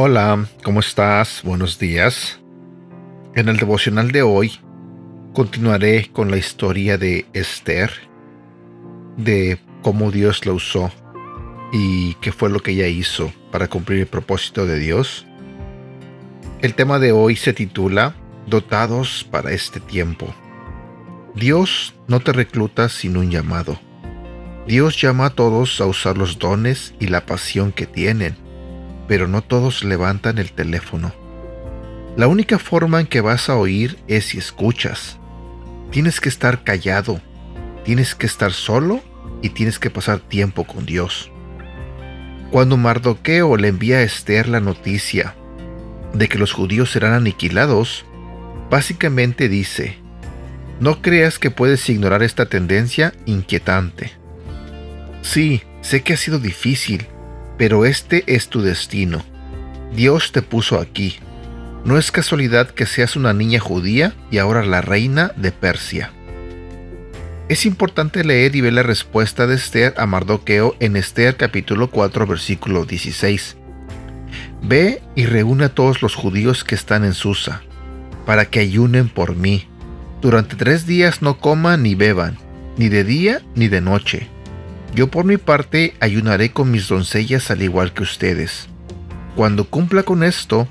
Hola, ¿cómo estás? Buenos días. En el devocional de hoy continuaré con la historia de Esther, de cómo Dios la usó y qué fue lo que ella hizo para cumplir el propósito de Dios. El tema de hoy se titula Dotados para este tiempo. Dios no te recluta sin un llamado. Dios llama a todos a usar los dones y la pasión que tienen pero no todos levantan el teléfono. La única forma en que vas a oír es si escuchas. Tienes que estar callado, tienes que estar solo y tienes que pasar tiempo con Dios. Cuando Mardoqueo le envía a Esther la noticia de que los judíos serán aniquilados, básicamente dice, no creas que puedes ignorar esta tendencia inquietante. Sí, sé que ha sido difícil, pero este es tu destino. Dios te puso aquí. No es casualidad que seas una niña judía y ahora la reina de Persia. Es importante leer y ver la respuesta de Esther a Mardoqueo en Esther capítulo 4 versículo 16. Ve y reúne a todos los judíos que están en Susa, para que ayunen por mí. Durante tres días no coman ni beban, ni de día ni de noche yo por mi parte ayunaré con mis doncellas al igual que ustedes. Cuando cumpla con esto,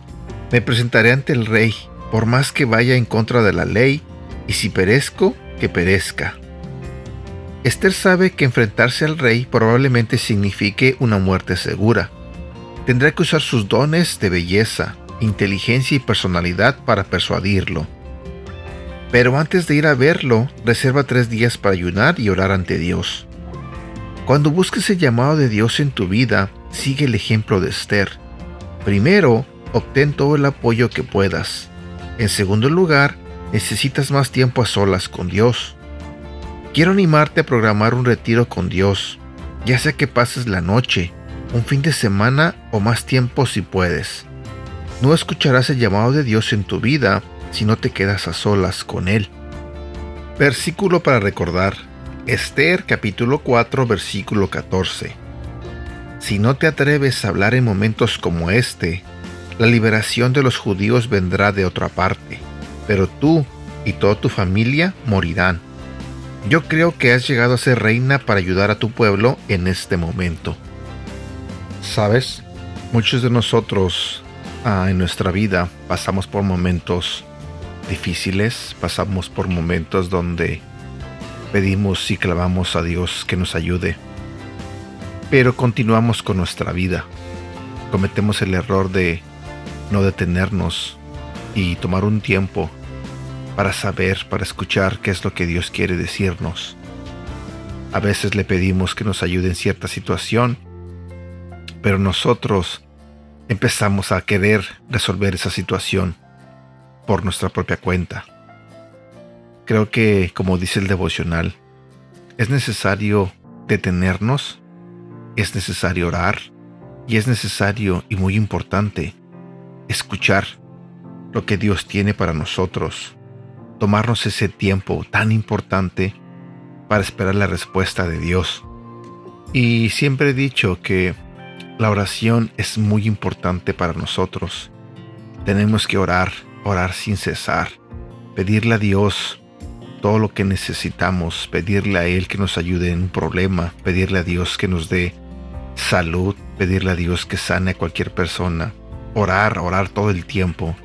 me presentaré ante el rey, por más que vaya en contra de la ley, y si perezco, que perezca. Esther sabe que enfrentarse al rey probablemente signifique una muerte segura. Tendrá que usar sus dones de belleza, inteligencia y personalidad para persuadirlo. Pero antes de ir a verlo, reserva tres días para ayunar y orar ante Dios. Cuando busques el llamado de Dios en tu vida, sigue el ejemplo de Esther. Primero, obtén todo el apoyo que puedas. En segundo lugar, necesitas más tiempo a solas con Dios. Quiero animarte a programar un retiro con Dios, ya sea que pases la noche, un fin de semana o más tiempo si puedes. No escucharás el llamado de Dios en tu vida si no te quedas a solas con Él. Versículo para recordar. Esther capítulo 4 versículo 14. Si no te atreves a hablar en momentos como este, la liberación de los judíos vendrá de otra parte, pero tú y toda tu familia morirán. Yo creo que has llegado a ser reina para ayudar a tu pueblo en este momento. Sabes, muchos de nosotros ah, en nuestra vida pasamos por momentos difíciles, pasamos por momentos donde pedimos y clamamos a Dios que nos ayude. Pero continuamos con nuestra vida. Cometemos el error de no detenernos y tomar un tiempo para saber, para escuchar qué es lo que Dios quiere decirnos. A veces le pedimos que nos ayude en cierta situación, pero nosotros empezamos a querer resolver esa situación por nuestra propia cuenta. Creo que, como dice el devocional, es necesario detenernos, es necesario orar y es necesario y muy importante escuchar lo que Dios tiene para nosotros, tomarnos ese tiempo tan importante para esperar la respuesta de Dios. Y siempre he dicho que la oración es muy importante para nosotros. Tenemos que orar, orar sin cesar, pedirle a Dios todo lo que necesitamos, pedirle a Él que nos ayude en un problema, pedirle a Dios que nos dé salud, pedirle a Dios que sane a cualquier persona, orar, orar todo el tiempo.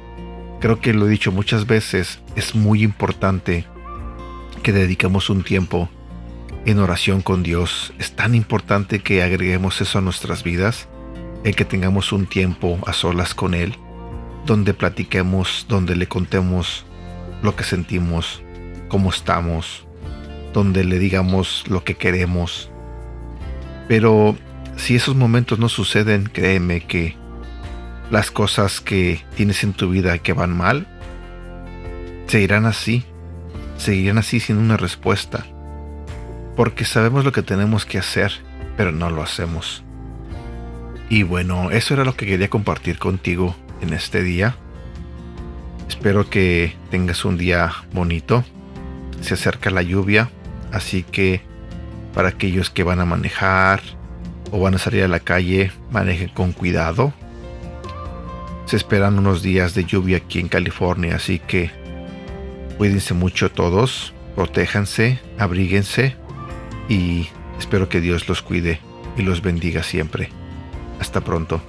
Creo que lo he dicho muchas veces, es muy importante que dediquemos un tiempo en oración con Dios. Es tan importante que agreguemos eso a nuestras vidas, el que tengamos un tiempo a solas con Él, donde platiquemos, donde le contemos lo que sentimos, cómo estamos, donde le digamos lo que queremos. Pero si esos momentos no suceden, créeme que las cosas que tienes en tu vida que van mal, seguirán así, seguirán así sin una respuesta. Porque sabemos lo que tenemos que hacer, pero no lo hacemos. Y bueno, eso era lo que quería compartir contigo en este día. Espero que tengas un día bonito se acerca la lluvia, así que para aquellos que van a manejar o van a salir a la calle, manejen con cuidado. se esperan unos días de lluvia aquí en California, así que cuídense mucho todos, protéjanse, abríguense y espero que Dios los cuide y los bendiga siempre. Hasta pronto.